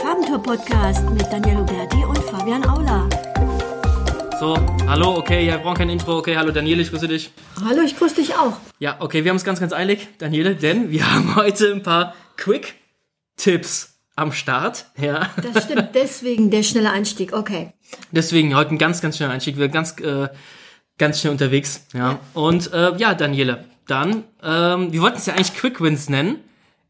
Farbentour-Podcast mit Daniel Huberti und Fabian Aula. So, hallo, okay, ja, wir brauchen kein Intro. Okay, hallo Daniele, ich grüße dich. Hallo, ich grüße dich auch. Ja, okay, wir haben es ganz, ganz eilig, Daniele, denn wir haben heute ein paar Quick-Tipps am Start. Ja. Das stimmt, deswegen der schnelle Einstieg, okay. Deswegen heute ein ganz, ganz schneller Einstieg. Wir sind ganz, äh, ganz schnell unterwegs. Ja. Und äh, ja, Daniele, dann, ähm, wir wollten es ja eigentlich Quick Wins nennen.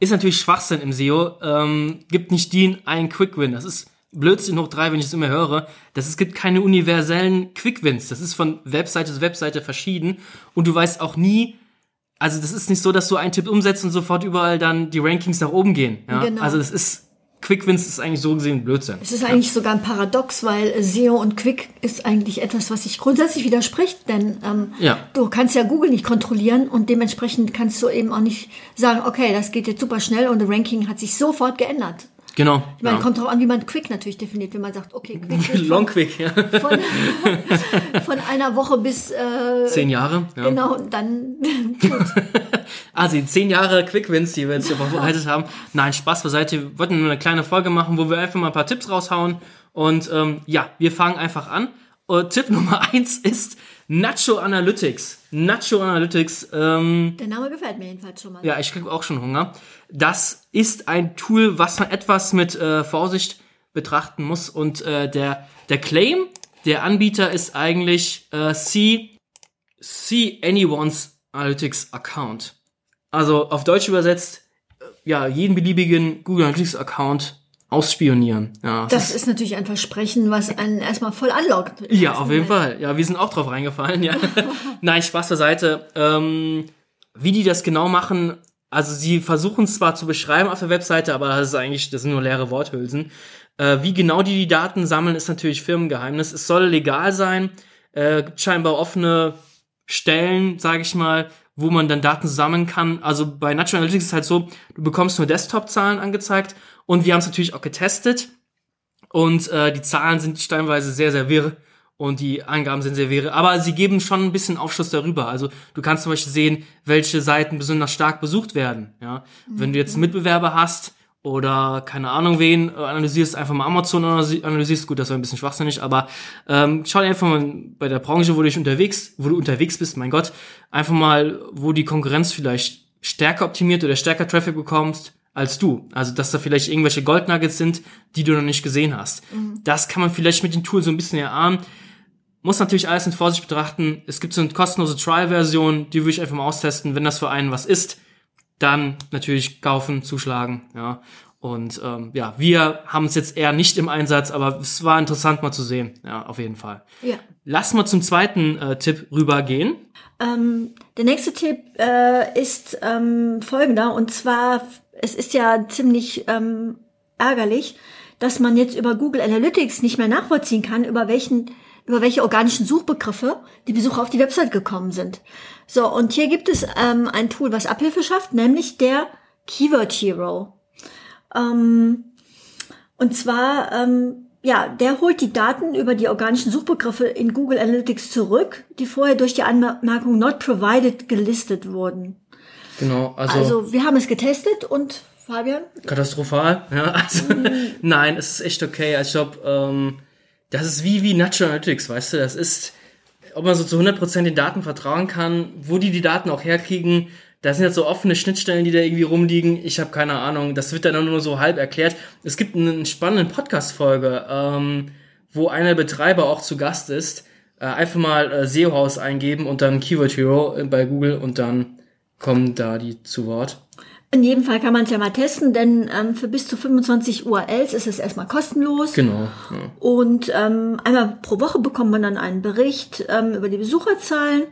Ist natürlich Schwachsinn im SEO. Ähm, gibt nicht den einen Quick Win. Das ist Blödsinn hoch drei, wenn ich es immer höre. Das, es gibt keine universellen Quick Wins. Das ist von Webseite zu Webseite verschieden. Und du weißt auch nie, also das ist nicht so, dass du einen Tipp umsetzt und sofort überall dann die Rankings nach oben gehen. Ja? Genau. Also das ist Quick Wins ist eigentlich so gesehen Blödsinn. Es ist eigentlich sogar ein Paradox, weil SEO und Quick ist eigentlich etwas, was sich grundsätzlich widerspricht, denn ähm, Ja. du kannst ja Google nicht kontrollieren und dementsprechend kannst du eben auch nicht sagen, okay, das geht jetzt super schnell und das Ranking hat sich sofort geändert. Genau. Ich meine, ja. kommt drauf an, wie man Quick natürlich definiert. Wenn man sagt, okay, Quick Long Quick, ja. von, von einer Woche bis äh, Zehn Jahre. Ja. genau, dann gut. Also die zehn Jahre Quick Wins, die wir jetzt hier vorbereitet haben. Nein, Spaß beiseite. Wir wollten nur eine kleine Folge machen, wo wir einfach mal ein paar Tipps raushauen. Und ähm, ja, wir fangen einfach an. Und Tipp Nummer eins ist Nacho Analytics. Nacho Analytics, ähm, Der Name gefällt mir jedenfalls schon mal. ja, ich kriege auch schon Hunger. Das ist ein Tool, was man etwas mit äh, Vorsicht betrachten muss. Und äh, der, der Claim, der Anbieter ist eigentlich äh, see, see anyone's Analytics Account. Also auf Deutsch übersetzt, äh, ja, jeden beliebigen Google Analytics Account ausspionieren. Ja, Das ist natürlich ein Versprechen, was einen erstmal voll anlockt. ja, auf jeden Fall. Ja, wir sind auch drauf reingefallen, ja. Nein, Spaß beiseite. Ähm, wie die das genau machen, also sie versuchen es zwar zu beschreiben auf der Webseite, aber das ist eigentlich, das sind nur leere Worthülsen. Äh, wie genau die die Daten sammeln, ist natürlich Firmengeheimnis. Es soll legal sein, äh, gibt scheinbar offene Stellen, sage ich mal, wo man dann Daten sammeln kann. Also bei Natural Analytics ist es halt so, du bekommst nur Desktop-Zahlen angezeigt und wir haben es natürlich auch getestet. Und äh, die Zahlen sind stellenweise sehr, sehr wirr und die Angaben sind sehr wirr. Aber sie geben schon ein bisschen Aufschluss darüber. Also du kannst zum Beispiel sehen, welche Seiten besonders stark besucht werden. Ja? Wenn du jetzt einen Mitbewerber hast oder keine Ahnung wen, äh, analysierst einfach mal Amazon analysi- analysierst, gut, das war ein bisschen schwachsinnig, aber ähm, schau dir einfach mal bei der Branche, wo du dich unterwegs, wo du unterwegs bist, mein Gott, einfach mal, wo die Konkurrenz vielleicht stärker optimiert oder stärker Traffic bekommst als du. Also, dass da vielleicht irgendwelche Goldnuggets sind, die du noch nicht gesehen hast. Das kann man vielleicht mit dem Tool so ein bisschen erahnen. Muss natürlich alles mit Vorsicht betrachten. Es gibt so eine kostenlose Trial-Version, die würde ich einfach mal austesten. Wenn das für einen was ist, dann natürlich kaufen, zuschlagen, ja. Und ähm, ja, wir haben es jetzt eher nicht im Einsatz, aber es war interessant mal zu sehen, ja, auf jeden Fall. Ja. Lass mal zum zweiten äh, Tipp rübergehen. Ähm, der nächste Tipp äh, ist ähm, folgender und zwar, es ist ja ziemlich ähm, ärgerlich, dass man jetzt über Google Analytics nicht mehr nachvollziehen kann, über welchen über welche organischen Suchbegriffe die Besucher auf die Website gekommen sind. So, und hier gibt es ähm, ein Tool, was Abhilfe schafft, nämlich der Keyword Hero. Ähm, und zwar, ähm, ja, der holt die Daten über die organischen Suchbegriffe in Google Analytics zurück, die vorher durch die Anmerkung not provided gelistet wurden. Genau, also, Also wir haben es getestet und Fabian, katastrophal. Ja, also, nein, es ist echt okay. Also ich glaube, ähm, das ist wie wie Natural Analytics, weißt du, das ist, ob man so zu 100% den Daten vertrauen kann, wo die die Daten auch herkriegen. Da sind jetzt so offene Schnittstellen, die da irgendwie rumliegen. Ich habe keine Ahnung. Das wird dann nur so halb erklärt. Es gibt einen spannenden Podcast-Folge, ähm, wo einer Betreiber auch zu Gast ist. Äh, einfach mal äh, SEO-Haus eingeben und dann Keyword Hero äh, bei Google und dann kommen da die zu Wort. in jedem Fall kann man es ja mal testen, denn ähm, für bis zu 25 URLs ist es erstmal kostenlos. Genau. Ja. Und ähm, einmal pro Woche bekommt man dann einen Bericht ähm, über die Besucherzahlen.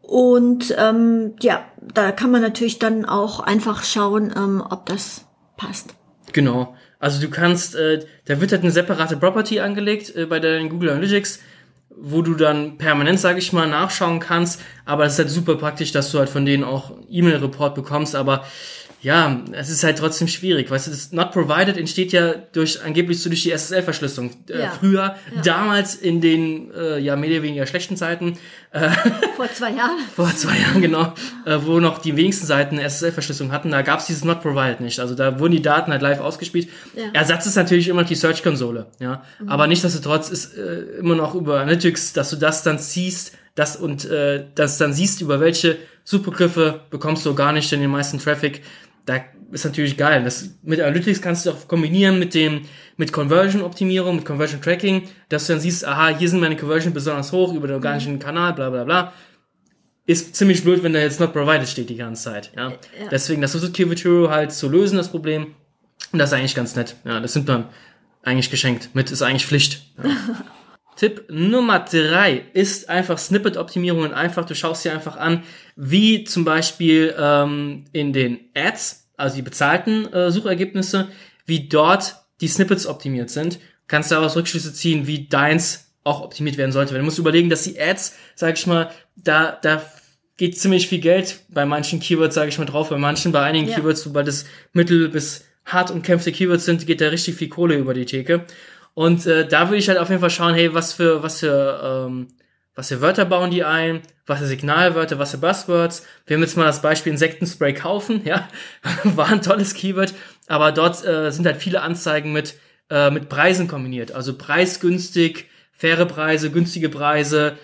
Und ähm, ja, da kann man natürlich dann auch einfach schauen, ähm, ob das passt. Genau. Also du kannst, äh, da wird halt eine separate Property angelegt äh, bei deinen Google Analytics, wo du dann permanent, sage ich mal, nachschauen kannst. Aber es ist halt super praktisch, dass du halt von denen auch E-Mail-Report bekommst. Aber Ja, es ist halt trotzdem schwierig. Weißt du, das Not Provided entsteht ja durch angeblich so durch die SSL-Verschlüsselung. Äh, Ja. früher, Ja. damals in den äh, ja mehr oder weniger schlechten Zeiten, Vor zwei Jahren. vor zwei Jahren genau, äh, wo noch die wenigsten Seiten eine SSL-Verschlüsselung hatten, da gab es dieses Not Provided nicht. Also da wurden die Daten halt live ausgespielt. Ja. Ersatz ist natürlich immer noch die Search-Konsole, ja. Aber nichtsdestotrotz ist äh, immer noch über Analytics, dass du das dann siehst, das und äh, das dann siehst, über welche Suchbegriffe bekommst du gar nicht in den meisten Traffic. Da ist natürlich geil. Das, mit Analytics kannst du auch kombinieren mit dem, mit Conversion-Optimierung, mit Conversion-Tracking, dass du dann siehst, aha, hier sind meine Conversion besonders hoch über den organischen Kanal, bla bla bla ist ziemlich blöd, wenn da jetzt not provided steht die ganze Zeit. Ja. Deswegen, das versucht Hero halt zu lösen, das Problem. Und das ist eigentlich ganz nett. Ja, das sind man eigentlich geschenkt. Mit ist eigentlich Pflicht. Ja. Tipp Nummer drei ist einfach Snippet-Optimierungen. Einfach, du schaust dir einfach an, wie zum Beispiel ähm, in den Ads, also die bezahlten äh, Suchergebnisse, wie dort die Snippets optimiert sind. Kannst daraus Rückschlüsse ziehen, wie deins auch optimiert werden sollte. Weil du musst überlegen, dass die Ads, sag ich mal, da, da geht ziemlich viel Geld bei manchen Keywords, sage ich mal, drauf, bei manchen, bei einigen Ja. Keywords, sobald es mittel bis hart umkämpfte Keywords sind, geht da richtig viel Kohle über die Theke. Und äh, da würde ich halt auf jeden Fall schauen, hey, was für, was für, ähm, was für Wörter bauen die ein, was für Signalwörter, was für Buzzwords. Wir haben jetzt mal das Beispiel Insektenspray kaufen, ja, war ein tolles Keyword, aber dort äh, sind halt viele Anzeigen mit, äh, mit Preisen kombiniert, also preisgünstig, faire Preise, günstige Preise,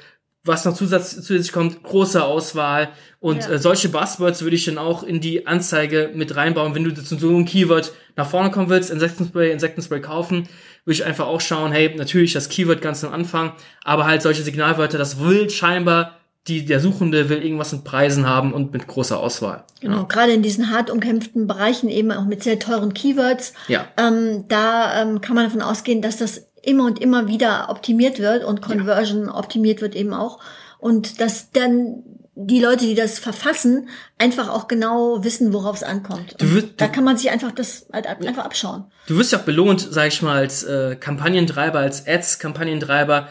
was noch zusatz, zusätzlich kommt, große Auswahl. Und Ja. äh, solche Buzzwords würde ich dann auch in die Anzeige mit reinbauen. Wenn du zu so einem Keyword nach vorne kommen willst, Insektenspray, Insektenspray kaufen, würde ich einfach auch schauen, hey, natürlich das Keyword ganz am Anfang, aber halt solche Signalwörter, das will scheinbar, die, der Suchende will irgendwas mit Preisen haben und mit großer Auswahl. Genau, gerade in diesen hart umkämpften Bereichen eben auch mit sehr teuren Keywords. Ja. Ähm, da ähm, kann man davon ausgehen, dass das immer und immer wieder optimiert wird und Conversion optimiert wird eben auch. Und dass dann die Leute, die das verfassen, einfach auch genau wissen, worauf es ankommt. Wirst- da kann man sich einfach das halt einfach abschauen. Du wirst ja auch belohnt, sag ich mal, als äh, Kampagnentreiber, als Ads-Kampagnentreiber,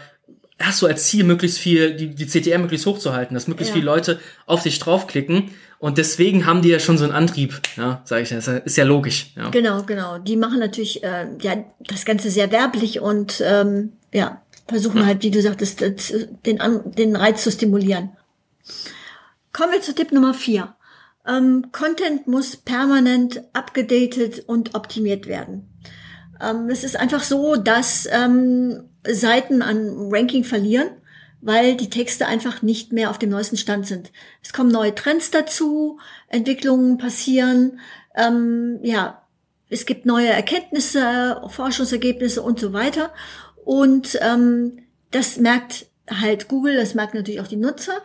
hast du als Ziel, möglichst viel, die, die CTR möglichst hochzuhalten, dass möglichst Ja. viele Leute auf dich draufklicken. Und deswegen haben die ja schon so einen Antrieb, ja, sag ich, das ist ja logisch. Ja. Genau, genau. Die machen natürlich äh, ja das Ganze sehr werblich und ähm, ja versuchen halt, wie du sagtest, das, den den Reiz zu stimulieren. Kommen wir zu Tipp Nummer vier. Ähm, Content muss permanent abgedatet und optimiert werden. Ähm, es ist einfach so, dass ähm, Seiten an Ranking verlieren, weil die Texte einfach nicht mehr auf dem neuesten Stand sind. Es kommen neue Trends dazu, Entwicklungen passieren, ähm, ja, es gibt neue Erkenntnisse, Forschungsergebnisse und so weiter. Und ähm, das merkt halt Google, das merkt natürlich auch die Nutzer.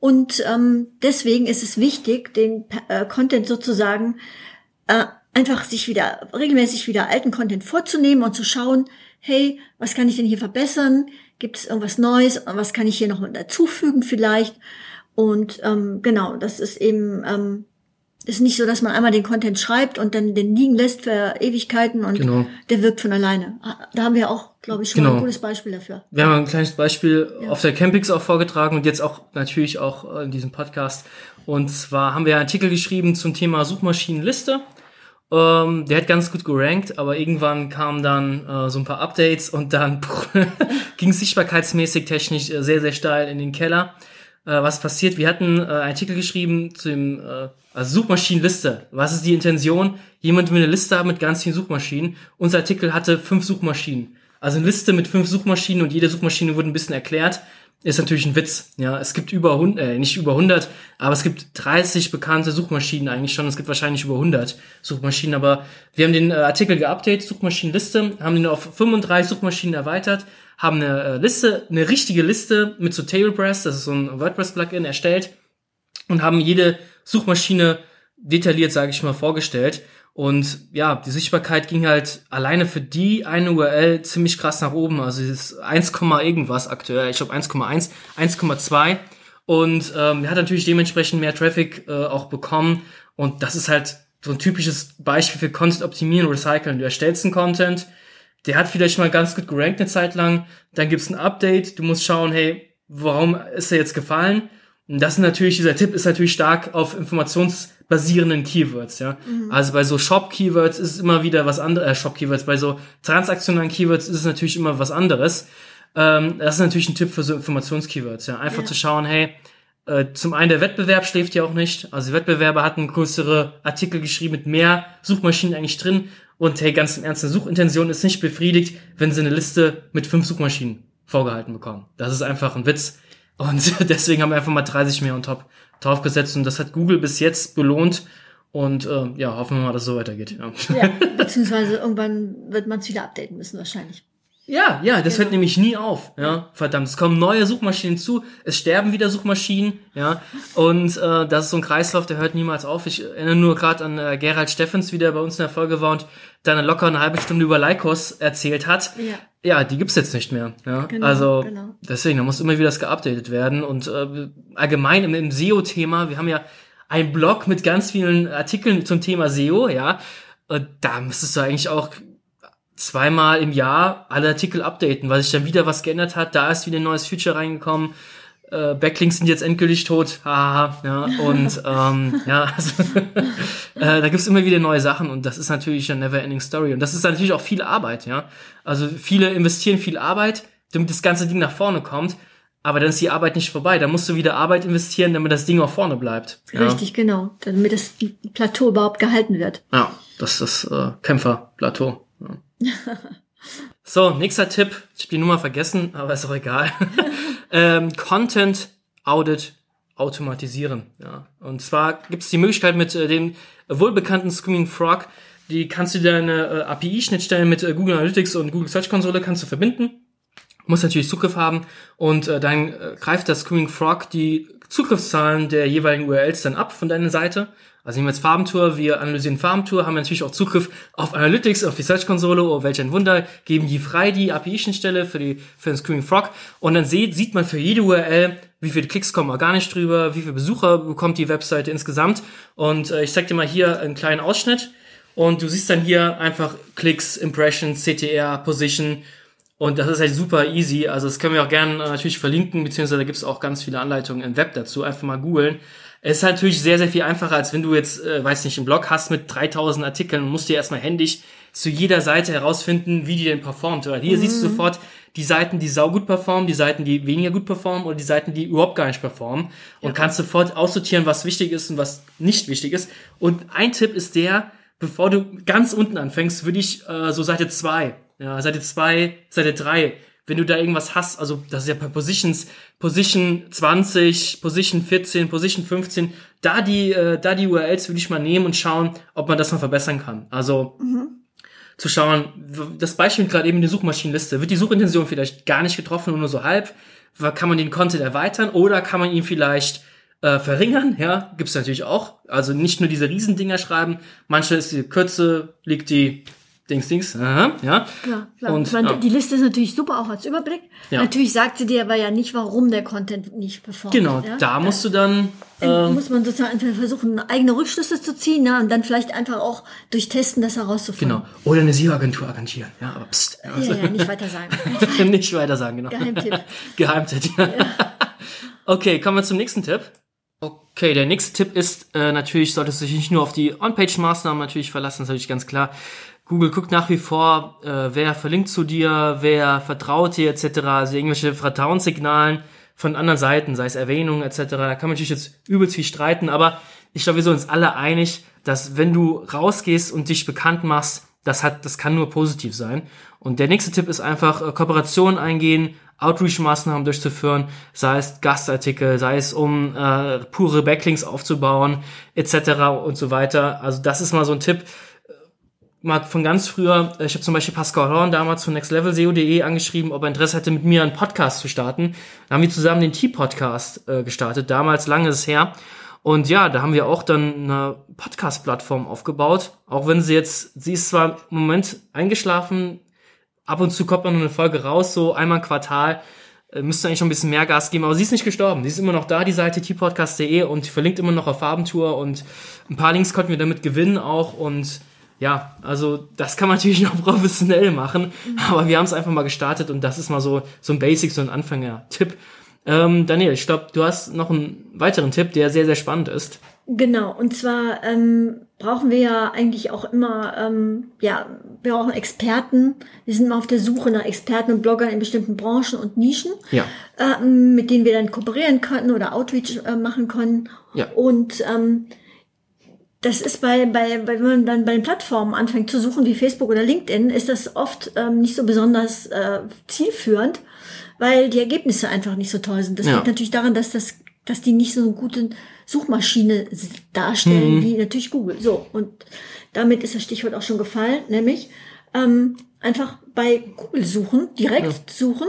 Und ähm, deswegen ist es wichtig, den äh, Content sozusagen äh, einfach sich wieder regelmäßig wieder alten Content vorzunehmen und zu schauen, hey, was kann ich denn hier verbessern? Gibt es irgendwas Neues? Was kann ich hier noch dazufügen vielleicht? Und ähm, genau, das ist eben ähm, ist nicht so, dass man einmal den Content schreibt und dann den liegen lässt für Ewigkeiten und Genau. der wirkt von alleine. Da haben wir auch, glaube ich, schon Genau. ein gutes Beispiel dafür. Wir haben ein kleines Beispiel auf der Campix auch vorgetragen und jetzt auch natürlich auch in diesem Podcast. Und zwar haben wir einen Artikel geschrieben zum Thema Suchmaschinenliste. Ähm, der hat ganz gut gerankt, aber irgendwann kamen dann äh, so ein paar Updates und dann ging es sichtbarkeitsmäßig technisch äh, sehr, sehr steil in den Keller. Äh, was passiert? Wir hatten äh, einen Artikel geschrieben zu dem äh, also Suchmaschinenliste. Was ist die Intention? Jemand will eine Liste haben mit ganz vielen Suchmaschinen. Unser Artikel hatte fünf Suchmaschinen. Also eine Liste mit fünf Suchmaschinen und jede Suchmaschine wurde ein bisschen erklärt. Ist natürlich ein Witz. Ja, es gibt über 100, äh, nicht über 100, aber es gibt 30 bekannte Suchmaschinen eigentlich schon. Es gibt wahrscheinlich über 100 Suchmaschinen, aber wir haben den äh, Artikel geupdatet, Suchmaschinenliste, haben den auf 35 Suchmaschinen erweitert, haben eine äh, Liste, eine richtige Liste mit so Tablepress, das ist so ein WordPress-Plugin erstellt und haben jede Suchmaschine detailliert, sage ich mal, vorgestellt. Und ja, die Sichtbarkeit ging halt alleine für die eine URL ziemlich krass nach oben. Also es ist 1, irgendwas aktuell. Ich glaube 1,1, 1,2. Und ähm, er hat natürlich dementsprechend mehr Traffic äh, auch bekommen. Und das ist halt so ein typisches Beispiel für Content optimieren, recyceln. Du erstellst einen Content, der hat vielleicht mal ganz gut gerankt eine Zeit lang. Dann gibt's ein Update. Du musst schauen, hey, warum ist er jetzt gefallen? Und das ist natürlich, dieser Tipp ist natürlich stark auf basierenden Keywords, ja. Also bei so Shop-Keywords ist es immer wieder was anderes, äh, Shop-Keywords, bei so transaktionalen Keywords ist es natürlich immer was anderes. Ähm, das ist natürlich ein Tipp für so Informations-Keywords, ja. Einfach Ja. zu schauen, hey, äh, zum einen der Wettbewerb schläft ja auch nicht. Also die Wettbewerber hatten größere Artikel geschrieben mit mehr Suchmaschinen eigentlich drin. Und hey, ganz im Ernst, eine Suchintention ist nicht befriedigt, wenn sie eine Liste mit fünf Suchmaschinen vorgehalten bekommen. Das ist einfach ein Witz. Und deswegen haben wir einfach mal 30 mehr on top draufgesetzt. Und das hat Google bis jetzt belohnt. Und äh, ja, hoffen wir mal, dass es so weitergeht. Ja. Ja, beziehungsweise irgendwann wird man es wieder updaten müssen wahrscheinlich. Ja, ja, das hört Genau. nämlich nie auf. Ja, verdammt, es kommen neue Suchmaschinen zu, es sterben wieder Suchmaschinen, ja, und äh, das ist so ein Kreislauf, der hört niemals auf. Ich erinnere nur gerade an äh, Gerald Steffens, wie der bei uns in der Folge war und dann locker eine halbe Stunde über Lycos erzählt hat. Ja. Ja, die gibt's jetzt nicht mehr. Ja, Genau, also genau. deswegen, da muss immer wieder das geupdatet werden und äh, allgemein im, im SEO-Thema. Wir haben ja einen Blog mit ganz vielen Artikeln zum Thema SEO, ja. Und da müsstest du eigentlich auch zweimal im Jahr alle Artikel updaten, weil sich dann wieder was geändert hat. Da ist wieder ein neues Feature reingekommen. Äh, Backlinks sind jetzt endgültig tot. Haha, ja. Und ähm, ja, also, äh, da gibt's immer wieder neue Sachen und das ist natürlich eine never-ending Story. Und das ist natürlich auch viel Arbeit, ja. Also viele investieren viel Arbeit, damit das ganze Ding nach vorne kommt. Aber dann ist die Arbeit nicht vorbei. Da musst du wieder Arbeit investieren, damit das Ding auch vorne bleibt. Ja. Richtig, genau. Damit das Plateau überhaupt gehalten wird. Ja, das ist das äh, Kämpferplateau. Ja. so, nächster Tipp. Ich habe die Nummer vergessen, aber ist auch egal. ähm, Content Audit automatisieren. Ja. Und zwar gibt es die Möglichkeit mit äh, dem wohlbekannten Screaming Frog, die kannst du deine äh, API-Schnittstellen mit äh, Google Analytics und Google Search Konsole kannst du verbinden muss natürlich Zugriff haben und äh, dann äh, greift das Screaming Frog die Zugriffszahlen der jeweiligen URLs dann ab von deiner Seite. Also nehmen wir jetzt Farbentour, wir analysieren Farbentour, haben natürlich auch Zugriff auf Analytics, auf die Search-Konsole, oh welch ein Wunder, geben die frei, die API-Schnittstelle für, die, für den Screaming Frog und dann sieht, sieht man für jede URL, wie viele Klicks kommen organisch drüber, wie viele Besucher bekommt die Webseite insgesamt und äh, ich zeig dir mal hier einen kleinen Ausschnitt und du siehst dann hier einfach Klicks, Impressions, CTR, Position und das ist halt super easy. Also das können wir auch gerne äh, natürlich verlinken, beziehungsweise da gibt es auch ganz viele Anleitungen im Web dazu. Einfach mal googeln. Es ist natürlich sehr, sehr viel einfacher, als wenn du jetzt, äh, weiß nicht, einen Blog hast mit 3000 Artikeln und musst dir erstmal händisch zu jeder Seite herausfinden, wie die denn performt. Weil hier siehst du sofort die Seiten, die saugut performen, die Seiten, die weniger gut performen oder die Seiten, die überhaupt gar nicht performen. Und kannst sofort aussortieren, was wichtig ist und was nicht wichtig ist. Und ein Tipp ist der, bevor du ganz unten anfängst, würde ich äh, so Seite 2, ja, Seite 2, Seite 3, wenn du da irgendwas hast, also das ist ja bei Positions, Position 20, Position 14, Position 15, da die, äh, da die URLs würde ich mal nehmen und schauen, ob man das noch verbessern kann. Also zu schauen, das Beispiel gerade eben in der Suchmaschinenliste, wird die Suchintention vielleicht gar nicht getroffen und nur so halb? Kann man den Content erweitern oder kann man ihn vielleicht äh, verringern? Ja, gibt's natürlich auch. Also nicht nur diese Riesendinger schreiben, manchmal ist die Kürze, liegt die Dings, Dings, aha, ja. Klar, klar. Und, meine, ja. Die Liste ist natürlich super auch als Überblick. Ja. Natürlich sagt sie dir aber ja nicht, warum der Content nicht performt. Genau, ja? da musst du dann, ähm, muss man sozusagen einfach versuchen, eigene Rückschlüsse zu ziehen ja, und dann vielleicht einfach auch durch Testen das herauszufinden. genau, oder eine SEO-Agentur engagieren, ja, aber pst, ja. Ja, ja, nicht weiter sagen. nicht weiter sagen, genau. Geheimtipp. Geheimtipp, ja. Okay, kommen wir zum nächsten Tipp. Okay, der nächste Tipp ist, äh, natürlich solltest du dich nicht nur auf die On-Page-Maßnahmen natürlich verlassen, das ist natürlich ganz klar. Google guckt nach wie vor, äh, wer verlinkt zu dir, wer vertraut dir etc., also irgendwelche Vertrauenssignalen von anderen Seiten, sei es Erwähnungen etc., da kann man natürlich jetzt übelst viel streiten, aber ich glaube, wir sind uns alle einig, dass wenn du rausgehst und dich bekannt machst, das hat, das kann nur positiv sein. Und der nächste Tipp ist einfach äh, Kooperation eingehen, Outreach-Maßnahmen durchzuführen, sei es Gastartikel, sei es um äh, pure Backlinks aufzubauen, etc. und so weiter. Also das ist mal so ein Tipp. Mal von ganz früher, äh, ich habe zum Beispiel Pascal Horn damals von nextlevelSeo.de angeschrieben, ob er Interesse hätte, mit mir einen Podcast zu starten. Da haben wir zusammen den T-Podcast äh, gestartet, damals lange ist es her. Und ja, da haben wir auch dann eine Podcast-Plattform aufgebaut. Auch wenn sie jetzt, sie ist zwar im Moment eingeschlafen, ab und zu kommt man eine Folge raus, so einmal im Quartal. Äh, Müsste eigentlich schon ein bisschen mehr Gas geben, aber sie ist nicht gestorben. Sie ist immer noch da, die Seite tpodcast.de und verlinkt immer noch auf Farbentour und ein paar Links konnten wir damit gewinnen auch und ja, also das kann man natürlich noch professionell machen, aber wir haben es einfach mal gestartet und das ist mal so, so ein Basic, so ein Anfänger-Tipp. Ähm, Daniel, ich glaube, du hast noch einen weiteren Tipp, der sehr, sehr spannend ist. Genau, und zwar ähm, brauchen wir ja eigentlich auch immer, ähm, ja, wir brauchen Experten. Wir sind immer auf der Suche nach Experten und Bloggern in bestimmten Branchen und Nischen, Ja. ähm, mit denen wir dann kooperieren können oder Outreach äh, machen können. Ja. Und ähm, das ist bei, bei, bei, wenn man dann bei den Plattformen anfängt zu suchen, wie Facebook oder LinkedIn, ist das oft ähm, nicht so besonders äh, zielführend, weil die Ergebnisse einfach nicht so toll sind. Das Ja. liegt natürlich daran, dass das, dass die nicht so eine gute Suchmaschine darstellen wie natürlich Google. So und damit ist das Stichwort auch schon gefallen, nämlich ähm, einfach bei Google suchen, direkt suchen.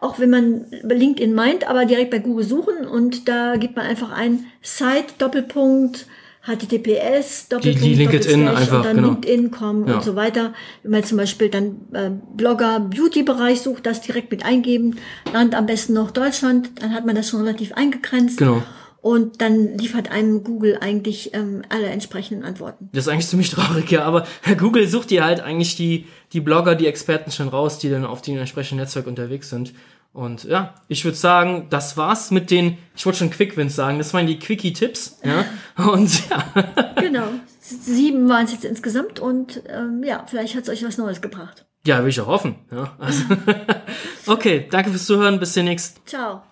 Auch wenn man bei LinkedIn meint, aber direkt bei Google suchen und da gibt man einfach ein Site Doppelpunkt HTTPS Doppelpunkt die LinkedIn einfach, und dann genau. LinkedIn kommen Ja. und so weiter. Wenn man zum Beispiel dann äh, Blogger Beauty Bereich sucht, das direkt mit eingeben, Land am besten noch Deutschland, dann hat man das schon relativ eingegrenzt. Genau. Und dann liefert einem Google eigentlich ähm, alle entsprechenden Antworten. Das ist eigentlich ziemlich traurig, ja, aber Google sucht dir halt eigentlich die, die Blogger, die Experten schon raus, die dann auf dem entsprechenden Netzwerk unterwegs sind. Und ja, ich würde sagen, das war's mit den, ich wollte schon Quick-Wins sagen, das waren die Quickie-Tipps, ja. Und ja, Genau. Sieben waren es jetzt insgesamt und ähm, ja, vielleicht hat es euch was Neues gebracht. ja, will ich auch hoffen, ja. Also, okay, danke fürs Zuhören, bis demnächst. Ciao.